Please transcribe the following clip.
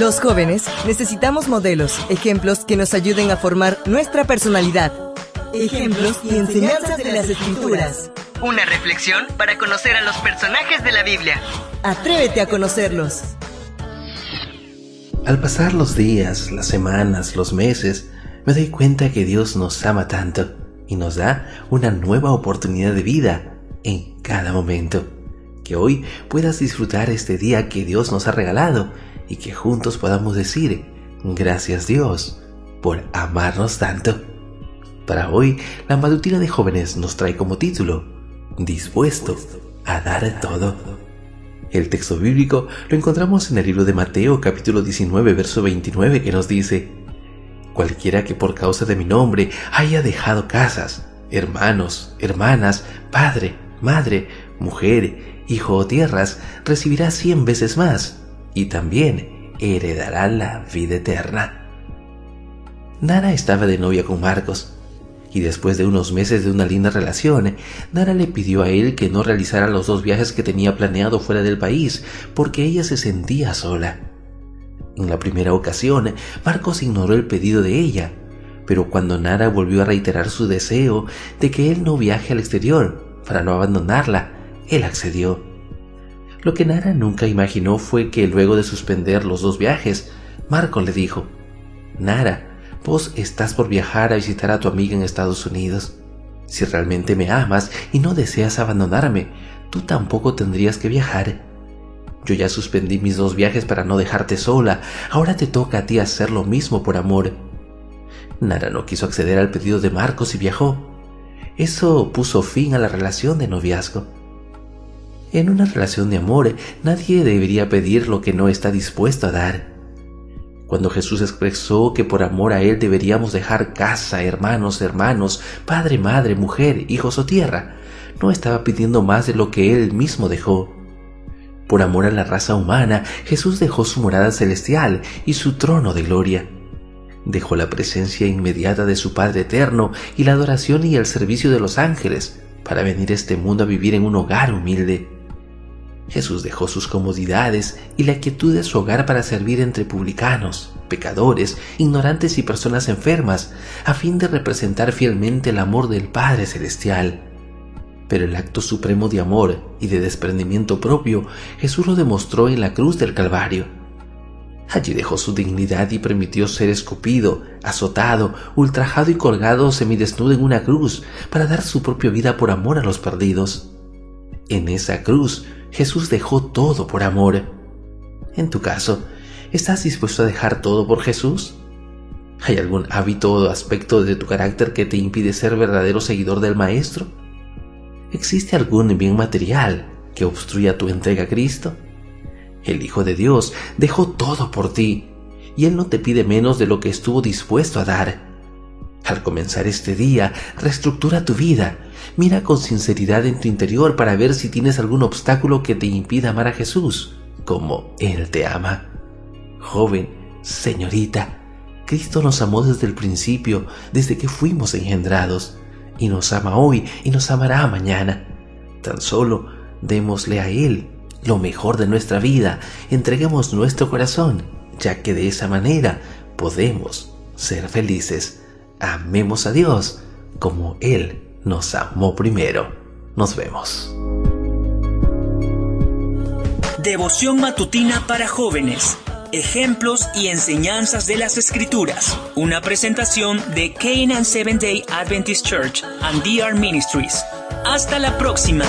Los jóvenes necesitamos modelos, ejemplos que nos ayuden a formar nuestra personalidad. Ejemplos y enseñanzas de las escrituras. Una reflexión para conocer a los personajes de la Biblia. Atrévete a conocerlos. Al pasar los días, las semanas, los meses, me doy cuenta que Dios nos ama tanto y nos da una nueva oportunidad de vida en cada momento. Que hoy puedas disfrutar este día que Dios nos ha regalado y que juntos podamos decir, gracias Dios por amarnos tanto. Para hoy, la matutina de jóvenes nos trae como título, Dispuesto a dar todo. El texto bíblico lo encontramos en el libro de Mateo capítulo 19 verso 29 que nos dice, Cualquiera que por causa de mi nombre haya dejado casas, hermanos, hermanas, padre, madre, mujer, hijo o tierras, recibirá cien veces más y también heredará la vida eterna. Nara estaba de novia con Marcos, y después de unos meses de una linda relación, Nara le pidió a él que no realizara los dos viajes que tenía planeado fuera del país, porque ella se sentía sola. En la primera ocasión, Marcos ignoró el pedido de ella, pero cuando Nara volvió a reiterar su deseo de que él no viaje al exterior para no abandonarla, él accedió. Lo que Nara nunca imaginó fue que luego de suspender los dos viajes, Marco le dijo, Nara, vos estás por viajar a visitar a tu amiga en Estados Unidos. Si realmente me amas y no deseas abandonarme, tú tampoco tendrías que viajar. Yo ya suspendí mis dos viajes para no dejarte sola, ahora te toca a ti hacer lo mismo por amor. Nara no quiso acceder al pedido de Marcos y viajó. Eso puso fin a la relación de noviazgo. En una relación de amor, nadie debería pedir lo que no está dispuesto a dar. Cuando Jesús expresó que por amor a Él deberíamos dejar casa, hermanos, hermanos, padre, madre, mujer, hijos o tierra, no estaba pidiendo más de lo que Él mismo dejó. Por amor a la raza humana, Jesús dejó su morada celestial y su trono de gloria. Dejó la presencia inmediata de su Padre eterno y la adoración y el servicio de los ángeles para venir a este mundo a vivir en un hogar humilde. Jesús dejó sus comodidades y la quietud de su hogar para servir entre publicanos, pecadores, ignorantes y personas enfermas, a fin de representar fielmente el amor del Padre Celestial. Pero el acto supremo de amor y de desprendimiento propio Jesús lo demostró en la cruz del Calvario. Allí dejó su dignidad y permitió ser escupido, azotado, ultrajado y colgado semidesnudo en una cruz para dar su propia vida por amor a los perdidos. En esa cruz Jesús dejó todo por amor. En tu caso, ¿estás dispuesto a dejar todo por Jesús? ¿Hay algún hábito o aspecto de tu carácter que te impide ser verdadero seguidor del Maestro? ¿Existe algún bien material que obstruya tu entrega a Cristo? El Hijo de Dios dejó todo por ti y Él no te pide menos de lo que estuvo dispuesto a dar. Comenzar este día, reestructura tu vida. Mira con sinceridad en tu interior para ver si tienes algún obstáculo que te impida amar a Jesús, como Él te ama. Joven, señorita, Cristo nos amó desde el principio, desde que fuimos engendrados, y nos ama hoy y nos amará mañana. Tan solo démosle a Él lo mejor de nuestra vida, entreguemos nuestro corazón, ya que de esa manera podemos ser felices amemos a Dios como Él nos amó primero. Nos vemos. Devoción matutina para jóvenes. Ejemplos y enseñanzas de las Escrituras. Una presentación de Canaan Seventh Day Adventist Church and DR Ministries. Hasta la próxima.